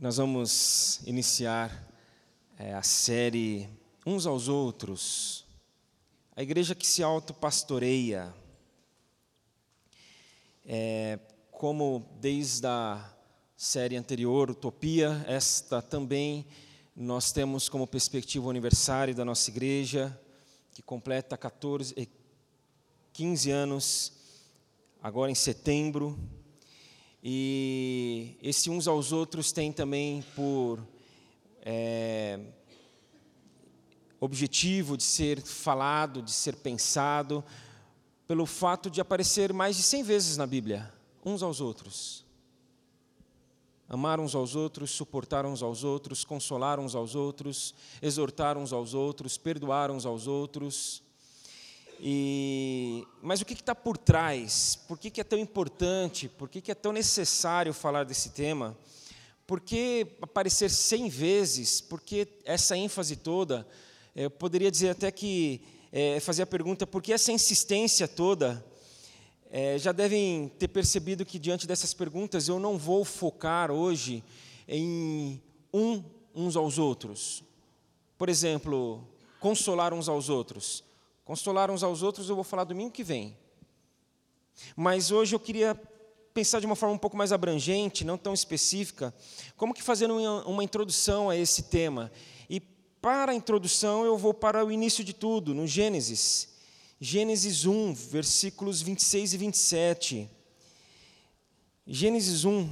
Nós vamos iniciar é, a série Uns aos Outros, a igreja que se autopastoreia. É, como desde a série anterior, Utopia, esta também nós temos como perspectiva o aniversário da nossa igreja, que completa 14, 15 anos, agora em setembro. E esse uns aos outros tem também por é, objetivo de ser falado, de ser pensado, pelo fato de aparecer mais de 100 vezes na Bíblia, uns aos outros. Amar uns aos outros, suportar uns aos outros, consolar uns aos outros, exortar uns aos outros, perdoar uns aos outros. E, mas o que está por trás? Por que, que é tão importante? Por que, que é tão necessário falar desse tema? Por que aparecer cem vezes? Por que essa ênfase toda? Eu poderia dizer até que, é, fazer a pergunta, por que essa insistência toda? É, já devem ter percebido que, diante dessas perguntas, eu não vou focar hoje em um, uns aos outros. Por exemplo, consolar uns aos outros. Consolar uns aos outros eu vou falar domingo que vem. Mas hoje eu queria pensar de uma forma um pouco mais abrangente, não tão específica, como que fazendo uma introdução a esse tema. E para a introdução eu vou para o início de tudo, no Gênesis. Gênesis 1, versículos 26 e 27. Gênesis 1,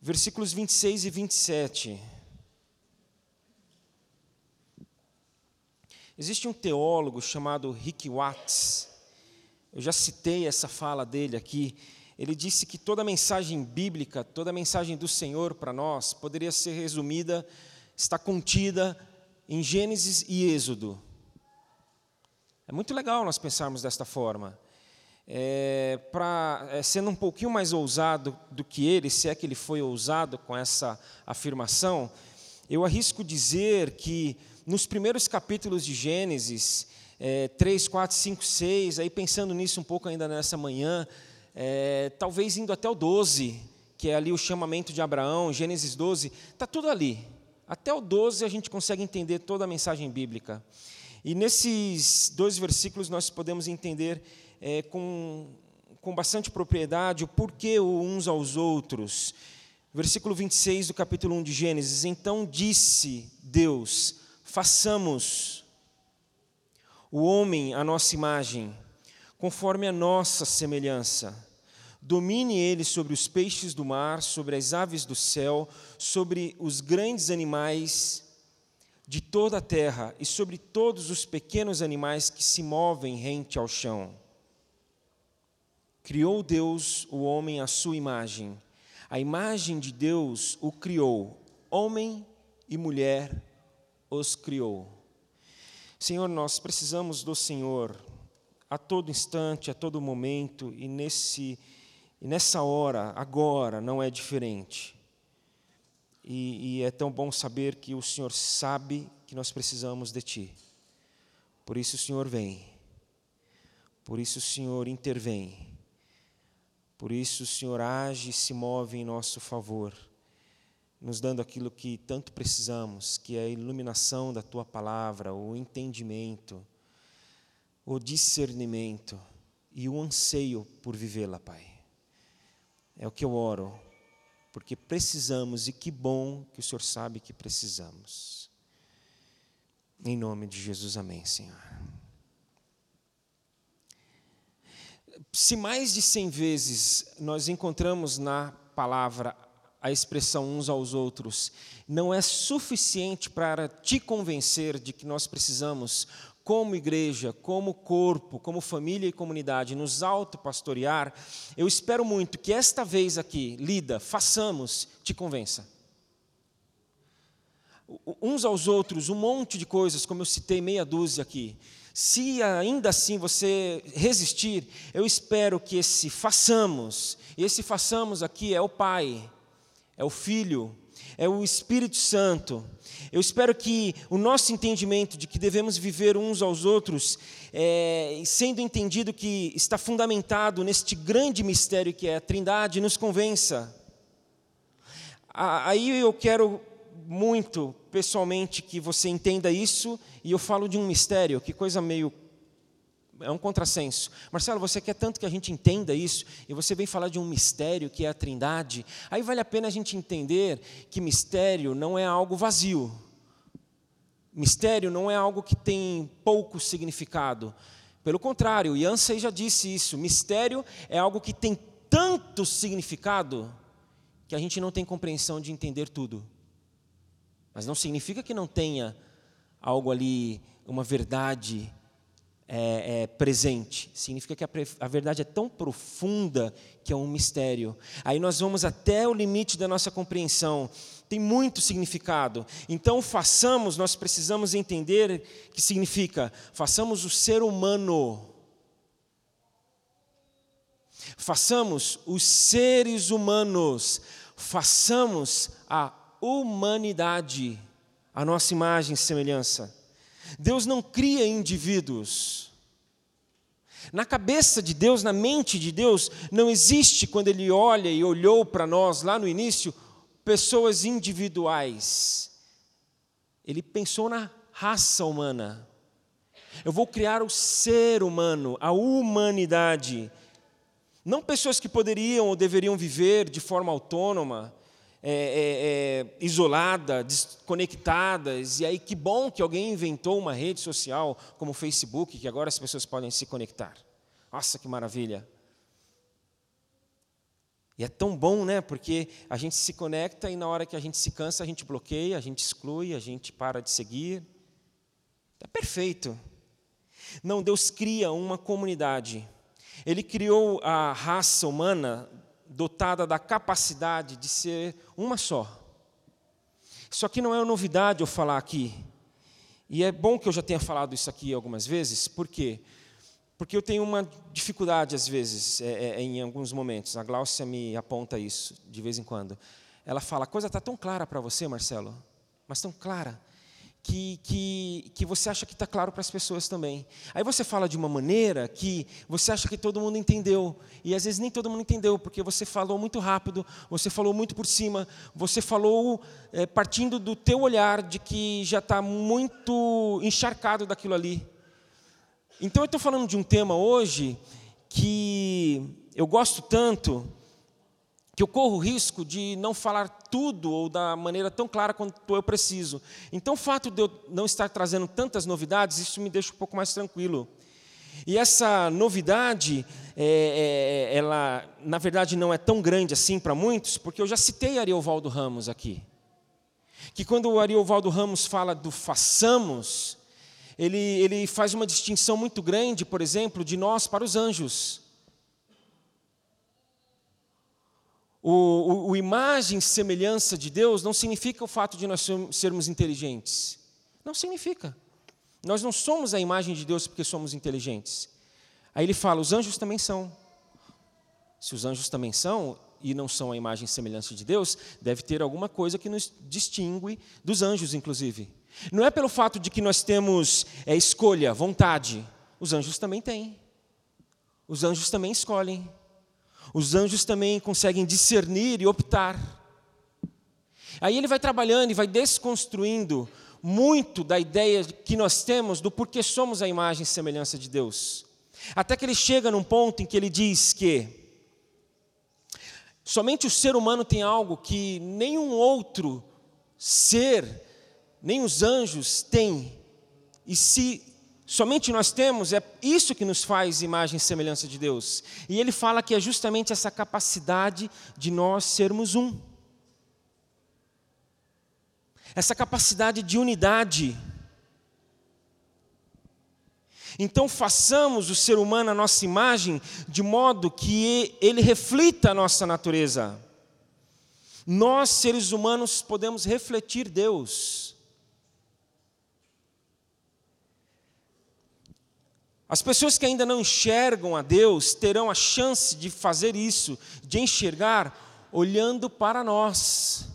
versículos 26 e 27. Existe um teólogo chamado Rick Watts, eu já citei essa fala dele aqui. Ele disse que toda mensagem bíblica, toda mensagem do Senhor para nós, poderia ser resumida, está contida em Gênesis e Êxodo. É muito legal nós pensarmos desta forma. É, pra, é, sendo um pouquinho mais ousado do que ele, se é que ele foi ousado com essa afirmação, eu arrisco dizer que nos primeiros capítulos de Gênesis, é, 3, 4, 5, 6, aí pensando nisso um pouco ainda nessa manhã, é, talvez indo até o 12, que é ali o chamamento de Abraão, Gênesis 12, está tudo ali. Até o 12 a gente consegue entender toda a mensagem bíblica. E nesses dois versículos nós podemos entender é, com, com bastante propriedade o porquê uns aos outros. Versículo 26 do capítulo 1 de Gênesis: Então disse Deus: façamos o homem à nossa imagem, conforme a nossa semelhança. Domine ele sobre os peixes do mar, sobre as aves do céu, sobre os grandes animais de toda a terra e sobre todos os pequenos animais que se movem rente ao chão. Criou Deus o homem à sua imagem. A imagem de Deus o criou, homem e mulher os criou. Senhor, nós precisamos do Senhor a todo instante, a todo momento, e, nesse, e nessa hora, agora, não é diferente. E, e é tão bom saber que o Senhor sabe que nós precisamos de Ti. Por isso o Senhor vem, por isso o Senhor intervém, por isso o Senhor age e se move em nosso favor nos dando aquilo que tanto precisamos, que é a iluminação da tua palavra, o entendimento, o discernimento e o anseio por vivê-la, Pai. É o que eu oro, porque precisamos e que bom que o Senhor sabe que precisamos. Em nome de Jesus, amém, Senhor. Se mais de cem vezes nós encontramos na palavra a expressão uns aos outros não é suficiente para te convencer de que nós precisamos, como igreja, como corpo, como família e comunidade, nos autopastorear, eu espero muito que esta vez aqui, lida, façamos, te convença. Uns aos outros, um monte de coisas, como eu citei meia dúzia aqui. Se ainda assim você resistir, eu espero que esse façamos, e esse façamos aqui é o Pai, é o Filho, é o Espírito Santo. Eu espero que o nosso entendimento de que devemos viver uns aos outros, é, sendo entendido que está fundamentado neste grande mistério que é a Trindade, nos convença. Aí eu quero muito, pessoalmente, que você entenda isso, e eu falo de um mistério, que coisa meio. É um contrassenso. Marcelo, você quer tanto que a gente entenda isso, e você vem falar de um mistério que é a Trindade. Aí vale a pena a gente entender que mistério não é algo vazio. Mistério não é algo que tem pouco significado. Pelo contrário, Yancey já disse isso: mistério é algo que tem tanto significado que a gente não tem compreensão de entender tudo. Mas não significa que não tenha algo ali, uma verdade é, é, presente. Significa que a, a, verdade é tão profunda que é um mistério. Aí nós vamos até o limite da nossa compreensão. Tem muito significado. Então, façamos, nós precisamos entender que significa, façamos o ser humano. Façamos os seres humanos, façamos a humanidade, a nossa imagem e semelhança. Deus não cria indivíduos. Na cabeça de Deus, na mente de Deus, não existe, quando Ele olha e olhou para nós lá no início, pessoas individuais. Ele pensou na raça humana. Eu vou criar o ser humano, a humanidade. Não pessoas que poderiam ou deveriam viver de forma autônoma, é, é, é, isolada, desconectadas. E aí, que bom que alguém inventou uma rede social como o Facebook, que agora as pessoas podem se conectar. Nossa, que maravilha! E é tão bom, né? Porque a gente se conecta e na hora que a gente se cansa, a gente bloqueia, a gente exclui, a gente para de seguir. É perfeito. Não, Deus cria uma comunidade. Ele criou a raça humana dotada da capacidade de ser uma só. Isso aqui não é novidade eu falar aqui. E é bom que eu já tenha falado isso aqui algumas vezes, por quê? Porque eu tenho uma dificuldade, às vezes, é, é, em alguns momentos. A Gláucia me aponta isso, de vez em quando. Ela fala: a coisa está tão clara para você, Marcelo, mas tão clara que, que, que você acha que está claro para as pessoas também. Aí você fala de uma maneira que você acha que todo mundo entendeu. E às vezes nem todo mundo entendeu, porque você falou muito rápido, você falou muito por cima, você falou é, partindo do teu olhar de que já está muito encharcado daquilo ali. Então eu estou falando de um tema hoje que eu gosto tanto que eu corro o risco de não falar tudo ou da maneira tão clara quanto eu preciso. Então, o fato de eu não estar trazendo tantas novidades, isso me deixa um pouco mais tranquilo. E essa novidade, é, é, ela, na verdade, não é tão grande assim para muitos, porque eu já citei Ariovaldo Ramos aqui. Que quando o Ariovaldo Ramos fala do façamos, ele, ele faz uma distinção muito grande, por exemplo, de nós para os anjos. O, o, o imagem e semelhança de Deus não significa o fato de nós sermos inteligentes. Não significa. Nós não somos a imagem de Deus porque somos inteligentes. Aí ele fala: os anjos também são. Se os anjos também são e não são a imagem e semelhança de Deus, deve ter alguma coisa que nos distingue dos anjos, inclusive. Não é pelo fato de que nós temos é, escolha, vontade. Os anjos também têm. Os anjos também escolhem. Os anjos também conseguem discernir e optar. Aí ele vai trabalhando e vai desconstruindo muito da ideia que nós temos do porquê somos a imagem e semelhança de Deus. Até que ele chega num ponto em que ele diz que somente o ser humano tem algo que nenhum outro ser, nem os anjos têm. E se somente nós temos, é isso que nos faz imagem e semelhança de Deus. E ele fala que é justamente essa capacidade de nós sermos um. Essa capacidade de unidade. Então façamos o ser humano a nossa imagem de modo que ele reflita a nossa natureza. Nós, seres humanos, podemos refletir Deus. As pessoas que ainda não enxergam a Deus terão a chance de fazer isso, de enxergar olhando para nós.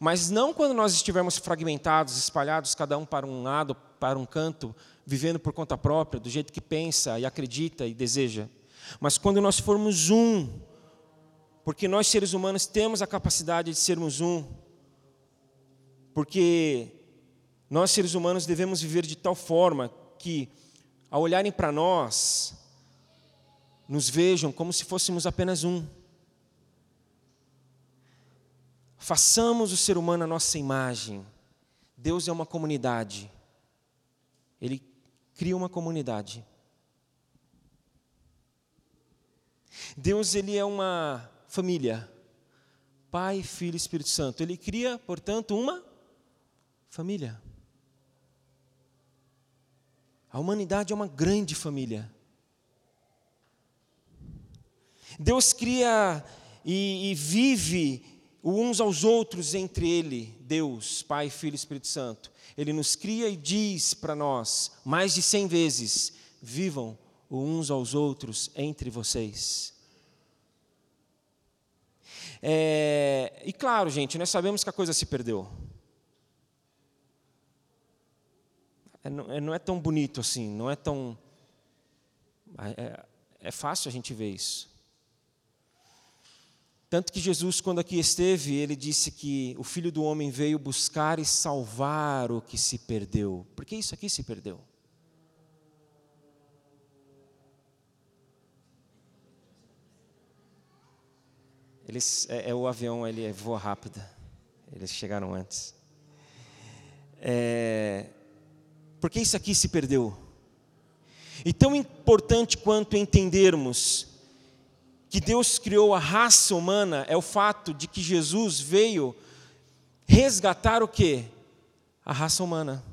Mas não quando nós estivermos fragmentados, espalhados, cada um para um lado, para um canto, vivendo por conta própria, do jeito que pensa e acredita e deseja. Mas quando nós formos um, porque nós seres humanos temos a capacidade de sermos um, porque nós seres humanos devemos viver de tal forma que, ao olharem para nós, nos vejam como se fôssemos apenas um. Façamos o ser humano a nossa imagem. Deus é uma comunidade. Ele cria uma comunidade. Deus ele é uma família. Pai, Filho e Espírito Santo. Ele cria, portanto, uma família. A humanidade é uma grande família. Deus cria e, e vive uns aos outros entre Ele, Deus, Pai, Filho e Espírito Santo. Ele nos cria e diz para nós, mais de cem vezes: vivam uns aos outros entre vocês. É, e claro, gente, nós sabemos que a coisa se perdeu. É, não, é, não é tão bonito assim, não é tão. É, é fácil a gente ver isso. Tanto que Jesus, quando aqui esteve, ele disse que o Filho do Homem veio buscar e salvar o que se perdeu. Porque isso aqui se perdeu. Eles, é, é o avião, ele voa rápido. Eles chegaram antes. É, porque isso aqui se perdeu. E tão importante quanto entendermos que Deus criou a raça humana é o fato de que Jesus veio resgatar o que? A raça humana.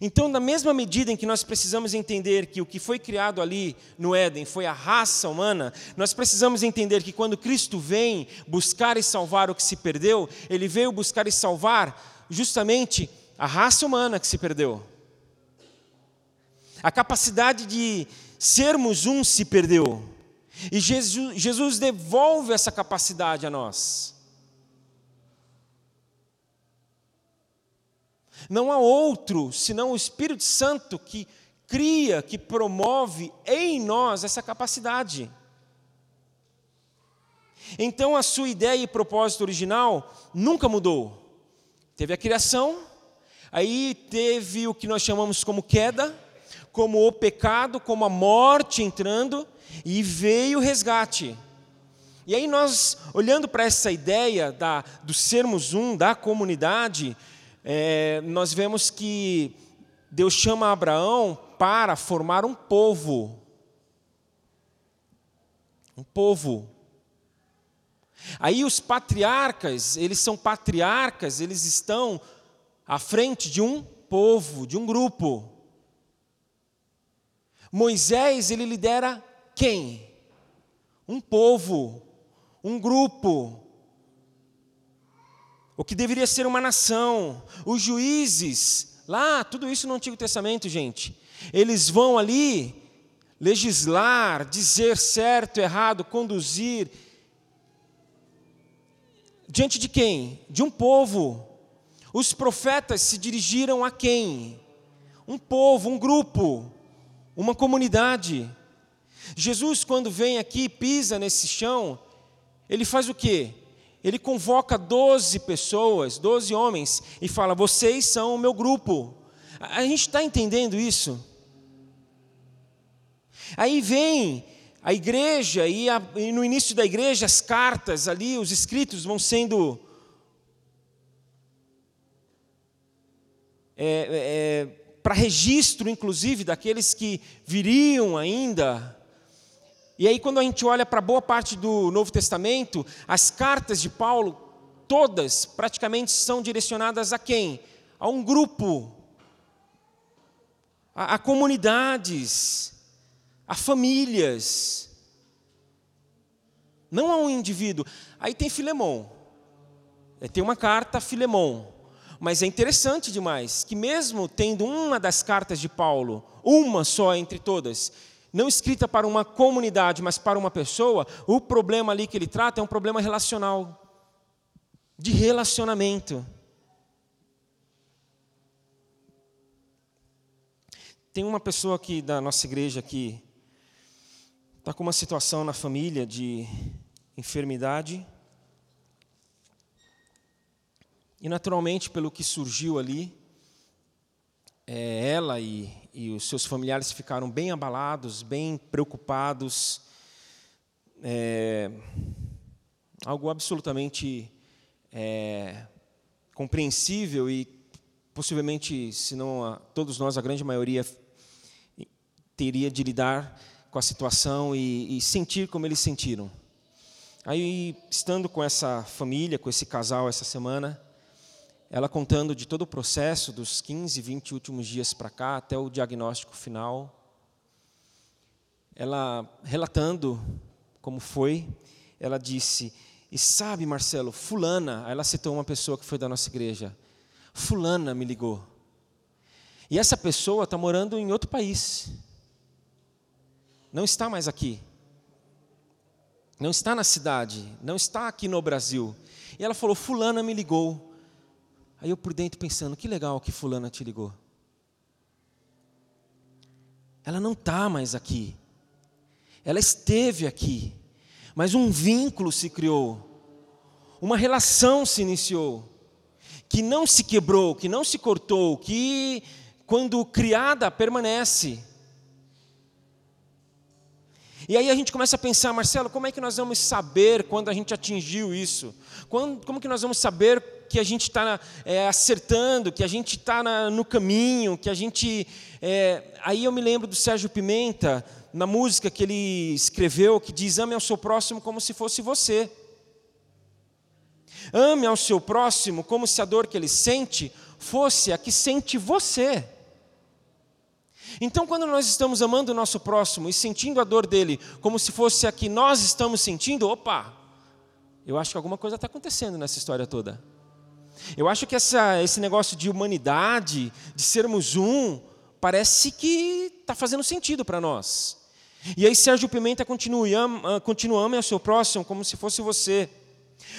Então, na mesma medida em que nós precisamos entender que o que foi criado ali no Éden foi a raça humana, nós precisamos entender que quando Cristo vem buscar e salvar o que se perdeu, ele veio buscar e salvar justamente a raça humana que se perdeu. A capacidade de sermos um se perdeu. E Jesus, Jesus devolve essa capacidade a nós. Não há outro senão o Espírito Santo que cria, que promove em nós essa capacidade. Então a sua ideia e propósito original nunca mudou. Teve a criação, aí teve o que nós chamamos como queda, como o pecado, como a morte entrando, e veio o resgate. E aí nós, olhando para essa ideia da, do sermos um, da comunidade, é, nós vemos que Deus chama Abraão para formar um povo. Um povo. Aí os patriarcas, eles são patriarcas, eles estão à frente de um povo, de um grupo. Moisés, ele lidera quem? Um povo, um grupo. O que deveria ser uma nação. Os juízes, lá, tudo isso no Antigo Testamento, gente. Eles vão ali legislar, dizer certo, errado, conduzir. Diante de quem? De um povo. Os profetas se dirigiram a quem? Um povo, um grupo uma comunidade. Jesus, quando vem aqui, pisa nesse chão, ele faz o quê? Ele convoca doze pessoas, doze homens, e fala: Vocês são o meu grupo. A gente está entendendo isso? Aí vem a igreja, e, a, e, no início da igreja, as cartas ali, os escritos vão sendo. É, é, para registro, inclusive, daqueles que viriam ainda. E aí, quando a gente olha para boa parte do Novo Testamento, as cartas de Paulo, todas praticamente são direcionadas a quem? A um grupo, a, a comunidades, a famílias, não a um indivíduo. Aí tem Filemão, tem uma carta a Filemão. Mas é interessante demais que, mesmo tendo uma das cartas de Paulo, uma só entre todas, não escrita para uma comunidade, mas para uma pessoa, o problema ali que ele trata é um problema relacional, de relacionamento. Tem uma pessoa aqui da nossa igreja que está com uma situação na família de enfermidade. E, naturalmente, pelo que surgiu ali, é, ela e, e, os seus familiares ficaram bem abalados, bem preocupados. É, algo absolutamente é, compreensível e possivelmente, se não a, todos nós, a grande maioria, teria de lidar com a situação e, e sentir como eles sentiram. Aí, estando com essa família, com esse casal essa semana, ela contando de todo o processo, dos 15, 20 últimos dias para cá, até o diagnóstico final. Ela relatando como foi, ela disse: E sabe, Marcelo, Fulana, ela citou uma pessoa que foi da nossa igreja, Fulana me ligou. E essa pessoa está morando em outro país, não está mais aqui, não está na cidade, não está aqui no Brasil. E ela falou: Fulana me ligou. Aí eu por dentro pensando, que legal que fulana te ligou. Ela não está mais aqui. Ela esteve aqui. Mas um vínculo se criou. Uma relação se iniciou. Que não se quebrou, que não se cortou, que quando criada permanece. E aí a gente começa a pensar, Marcelo, como é que nós vamos saber quando a gente atingiu isso? Quando, como que nós vamos saber que a gente está é, acertando, que a gente está no caminho, que a gente. É... Aí eu me lembro do Sérgio Pimenta, na música que ele escreveu, que diz: ame ao seu próximo como se fosse você. Ame ao seu próximo como se a dor que ele sente fosse a que sente você. Então, quando nós estamos amando o nosso próximo e sentindo a dor dele como se fosse a que nós estamos sentindo, opa, eu acho que alguma coisa está acontecendo nessa história toda. Eu acho que essa, esse negócio de humanidade, de sermos um, parece que está fazendo sentido para nós. E aí Sérgio Pimenta continua, ama, continua, ame ao seu próximo como se fosse você.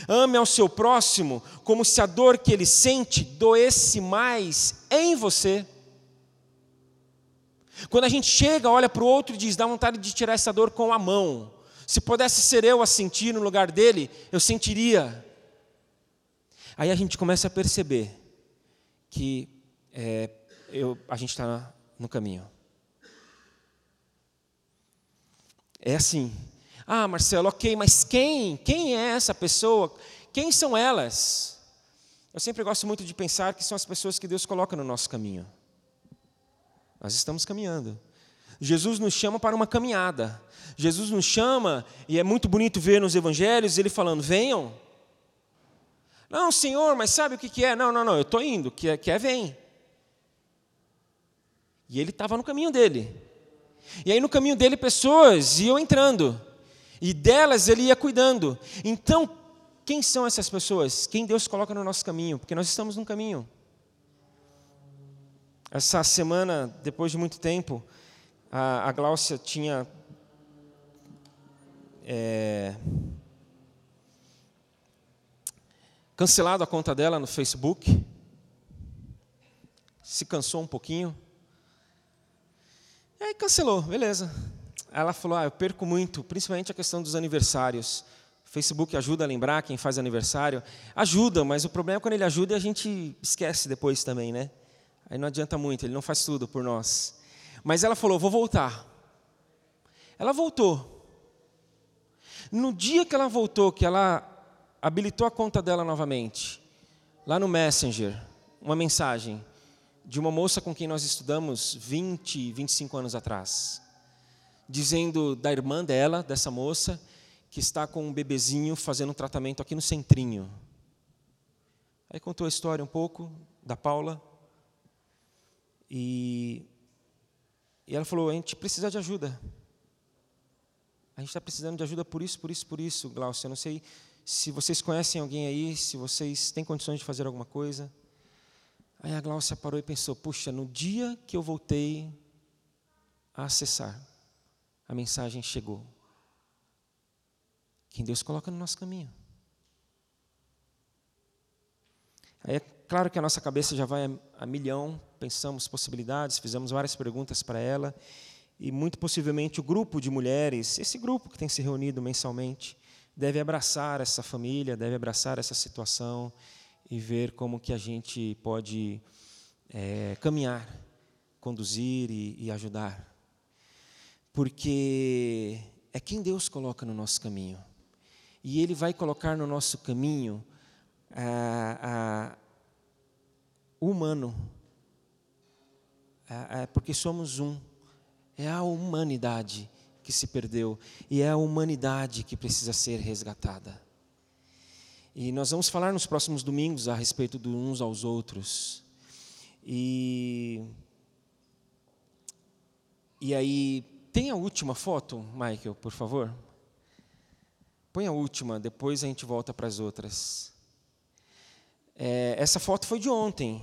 Ame ao seu próximo como se a dor que ele sente doesse mais em você. Quando a gente chega, olha para o outro e diz, dá vontade de tirar essa dor com a mão. Se pudesse ser eu a sentir no lugar dele, eu sentiria. Aí a gente começa a perceber que é, eu, a gente está no caminho. É assim. Ah, Marcelo, ok, mas quem? Quem é essa pessoa? Quem são elas? Eu sempre gosto muito de pensar que são as pessoas que Deus coloca no nosso caminho. Nós estamos caminhando. Jesus nos chama para uma caminhada. Jesus nos chama, e é muito bonito ver nos evangelhos ele falando: venham, não, senhor, mas sabe o que, que é? Não, não, não, eu estou indo, que é, que é vem. E ele estava no caminho dele. E aí no caminho dele pessoas iam entrando. E delas ele ia cuidando. Então, quem são essas pessoas? Quem Deus coloca no nosso caminho? Porque nós estamos num caminho. Essa semana, depois de muito tempo, a, a Gláucia tinha é, cancelado a conta dela no Facebook, se cansou um pouquinho, e aí cancelou, beleza. Ela falou: ah, eu perco muito, principalmente a questão dos aniversários. Facebook ajuda a lembrar quem faz aniversário. Ajuda, mas o problema é quando ele ajuda e a gente esquece depois também, né? Aí não adianta muito, ele não faz tudo por nós. Mas ela falou: vou voltar. Ela voltou. No dia que ela voltou, que ela habilitou a conta dela novamente, lá no Messenger, uma mensagem de uma moça com quem nós estudamos 20, 25 anos atrás, dizendo da irmã dela, dessa moça, que está com um bebezinho fazendo um tratamento aqui no centrinho. Aí contou a história um pouco da Paula. E, e ela falou: a gente precisa de ajuda. A gente está precisando de ajuda por isso, por isso, por isso, Glaucio. Eu não sei se vocês conhecem alguém aí, se vocês têm condições de fazer alguma coisa. Aí a Glaucia parou e pensou: puxa, no dia que eu voltei a acessar, a mensagem chegou. Quem Deus coloca no nosso caminho. Aí é claro que a nossa cabeça já vai a, milhão, pensamos possibilidades, fizemos várias perguntas para ela, E muito possivelmente o grupo de mulheres, esse grupo que tem se reunido mensalmente, deve abraçar essa família, deve abraçar essa situação e ver como que a gente pode é, caminhar, conduzir e, e ajudar. Porque é quem Deus coloca no nosso caminho. E Ele vai colocar no nosso caminho a, a, o humano, a, porque somos um. É a humanidade que se perdeu e é a humanidade que precisa ser resgatada. E nós vamos falar nos próximos domingos a respeito de uns aos outros. E, e aí, tem a última foto, Michael, por favor? Põe a última, depois a gente volta para as outras. É, essa foto foi de ontem,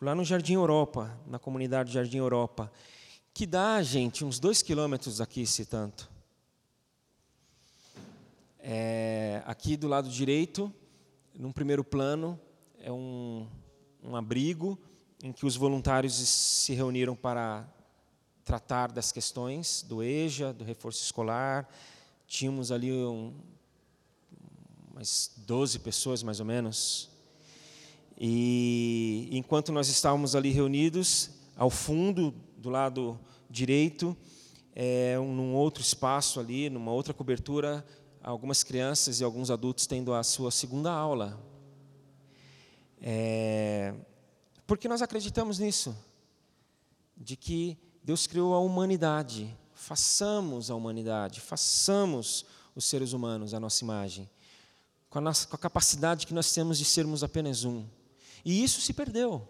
lá no Jardim Europa, na comunidade Jardim Europa, que dá, gente, uns dois quilômetros aqui, se tanto. É, aqui do lado direito, num primeiro plano, é um, um abrigo em que os voluntários se reuniram para tratar das questões do EJA, do reforço escolar. Tínhamos ali um, umas 12 pessoas, mais ou menos. E enquanto nós estávamos ali reunidos, ao fundo, do lado direito, é, um, num outro espaço ali, numa outra cobertura, algumas crianças e alguns adultos tendo a sua segunda aula. É, porque nós acreditamos nisso, de que Deus criou a humanidade, façamos a humanidade, façamos os seres humanos a nossa imagem, com a, nossa, com a capacidade que nós temos de sermos apenas um. E isso se perdeu.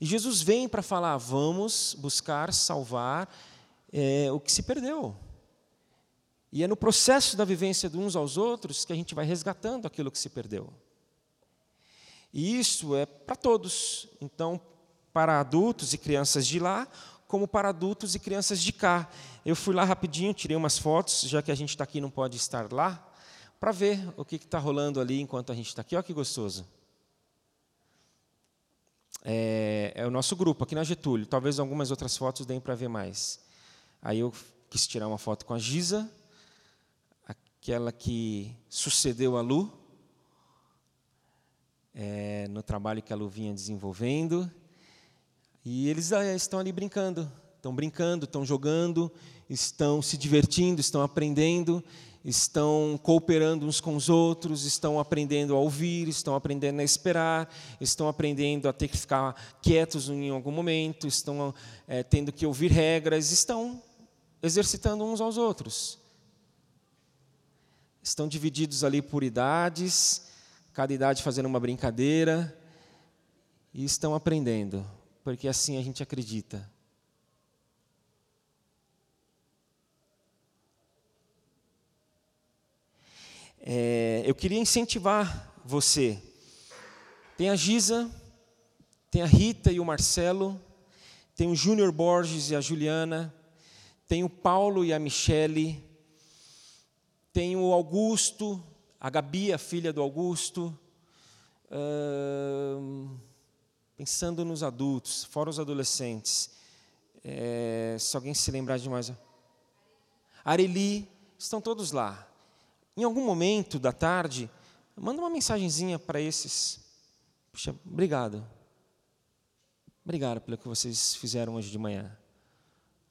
E Jesus vem para falar: vamos buscar salvar é, o que se perdeu. E é no processo da vivência de uns aos outros que a gente vai resgatando aquilo que se perdeu. E isso é para todos. Então, para adultos e crianças de lá, como para adultos e crianças de cá. Eu fui lá rapidinho, tirei umas fotos, já que a gente está aqui não pode estar lá, para ver o que está rolando ali enquanto a gente está aqui. Olha que gostoso. É, é, o nosso grupo aqui na Getúlio. Talvez algumas outras fotos deem para ver mais. Aí eu quis tirar uma foto com a Giza, aquela que sucedeu a Lu, é, no trabalho que a Lu vinha desenvolvendo. E eles ah, estão ali brincando, estão brincando, estão jogando, estão se divertindo, estão aprendendo, estão cooperando uns com os outros, estão aprendendo a ouvir, estão aprendendo a esperar, estão aprendendo a ter que ficar quietos em algum momento, estão é, tendo que ouvir regras, estão exercitando uns aos outros estão divididos ali por idades, cada idade fazendo uma brincadeira, e estão aprendendo, porque assim a gente acredita. É, eu queria incentivar você. Tem a Giza, tem a Rita e o Marcelo, tem o Júnior Borges e a Juliana, tem o Paulo e a Michele, tem o Augusto, a Gabi, a filha do Augusto. Uh, pensando nos adultos, fora os adolescentes. É, se alguém se lembrar de mais. Areli, estão todos lá. Em algum momento da tarde, manda uma mensagenzinha para esses. Puxa, obrigado. Obrigado pelo que vocês fizeram hoje de manhã.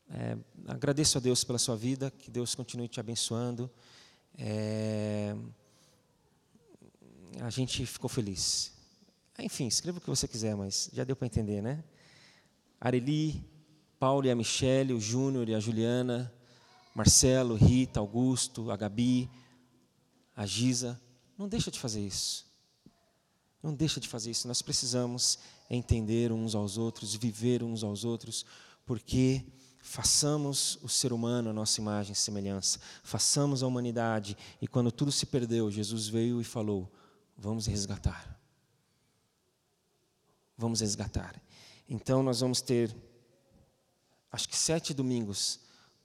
É, agradeço a Deus pela sua vida, que Deus continue te abençoando. É, a gente ficou feliz. Enfim, escreva o que você quiser, mas já deu para entender, né? Areli, Paulo e a Michele, o Júnior e a Juliana, Marcelo, Rita, Augusto, a Gabi, a Giza. Não deixa de fazer isso. Não deixa de fazer isso. Nós precisamos entender uns aos outros, viver uns aos outros, porque Façamos o ser humano a nossa imagem e semelhança. Façamos a humanidade. E quando tudo se perdeu, Jesus veio e falou: Vamos resgatar. Vamos resgatar. Então, nós vamos ter, acho que sete domingos,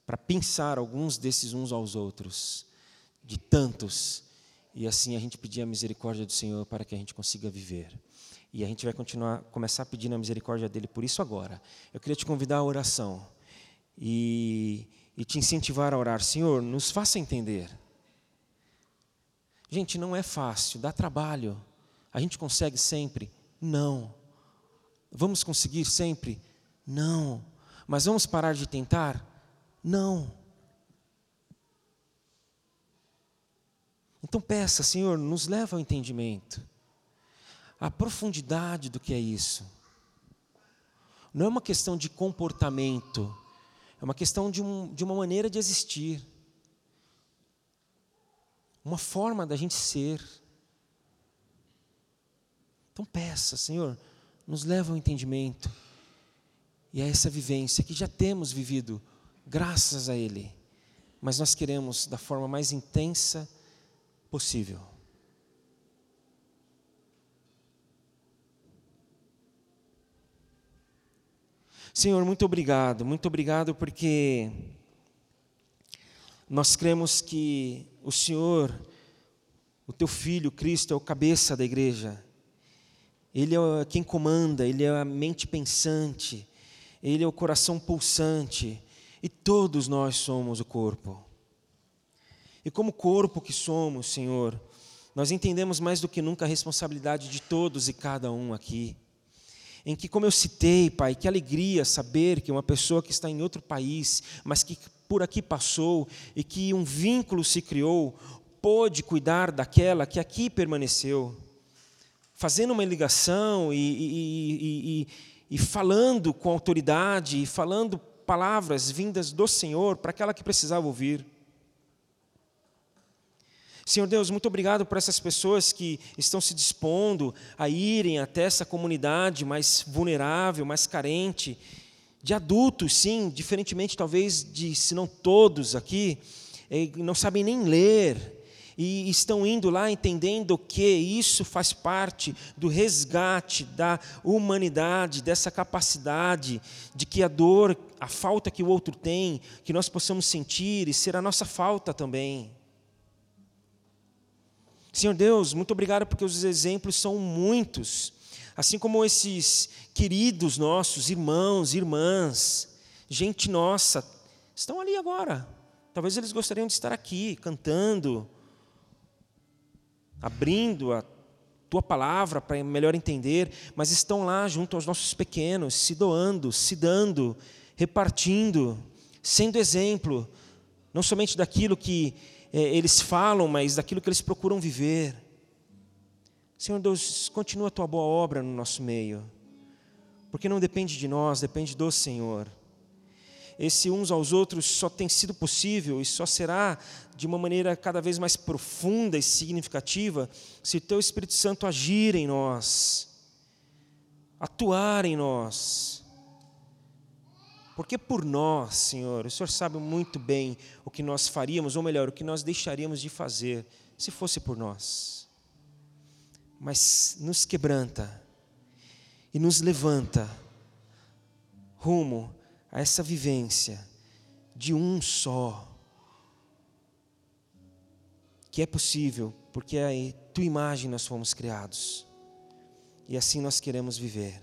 para pensar alguns desses uns aos outros, de tantos. E assim a gente pedir a misericórdia do Senhor para que a gente consiga viver. E a gente vai continuar, começar pedindo a misericórdia dele por isso agora. Eu queria te convidar à oração. e, e te incentivar a orar. Senhor, nos faça entender. Gente, não é fácil, dá trabalho. A gente consegue sempre? Não. Vamos conseguir sempre? Não. Mas vamos parar de tentar? Não. Então peça, Senhor, nos leva ao entendimento, a profundidade do que é isso. Não é uma questão de comportamento, é uma questão de, um, de uma maneira de existir, uma forma da gente ser. Então peça, Senhor, nos leva ao entendimento e a essa vivência que já temos vivido, graças a Ele, mas nós queremos da forma mais intensa possível. Senhor, muito obrigado, muito obrigado porque nós cremos que o Senhor, o teu filho Cristo, é o cabeça da igreja, ele é quem comanda, ele é a mente pensante, ele é o coração pulsante, e todos nós somos o corpo. E como corpo que somos, Senhor, nós entendemos mais do que nunca a responsabilidade de todos e cada um aqui. Em que, como eu citei, Pai, que alegria saber que uma pessoa que está em outro país, mas que por aqui passou e que um vínculo se criou, pôde cuidar daquela que aqui permaneceu, fazendo uma ligação e, e, e, e falando com autoridade, e falando palavras vindas do Senhor para aquela que precisava ouvir. Senhor Deus, muito obrigado por essas pessoas que estão se dispondo a irem até essa comunidade mais vulnerável, mais carente, de adultos, sim, diferentemente talvez de, se não todos aqui, eh, não sabem nem ler, e estão indo lá entendendo que isso faz parte do resgate da humanidade, dessa capacidade de que a dor, a falta que o outro tem, que nós possamos sentir e ser a nossa falta também. Senhor Deus, muito obrigado porque os exemplos são muitos. Assim como esses queridos nossos, irmãos, irmãs, gente nossa, estão ali agora. Talvez eles gostariam de estar aqui, cantando, abrindo a tua palavra para melhor entender, mas estão lá junto aos nossos pequenos, se doando, se dando, repartindo, sendo exemplo, não somente daquilo que eles falam, mas daquilo que eles procuram viver. Senhor Deus, continua a tua boa obra no nosso meio, porque não depende de nós, depende do Senhor. Esse uns aos outros só tem sido possível e só será de uma maneira cada vez mais profunda e significativa se o Teu Espírito Santo agir em nós, atuar em nós porque por nós, Senhor, o Senhor sabe muito bem o que nós faríamos, ou melhor, o que nós deixaríamos de fazer se fosse por nós. Mas nos quebranta e nos levanta rumo a essa vivência de um só, que é possível, porque a tua imagem nós fomos criados. E assim nós queremos viver,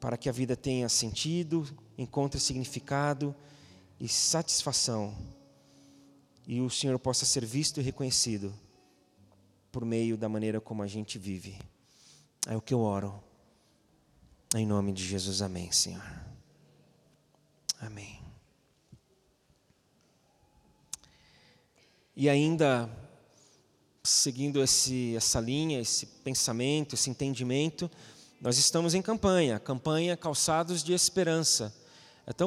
para que a vida tenha sentido, encontre significado e satisfação, e o Senhor possa ser visto e reconhecido por meio da maneira como a gente vive. É o que eu oro. Em nome de Jesus, amém, Senhor. Amém. E ainda, seguindo esse, essa linha, esse pensamento, esse entendimento, nós estamos em campanha, campanha Calçados de Esperança. É tão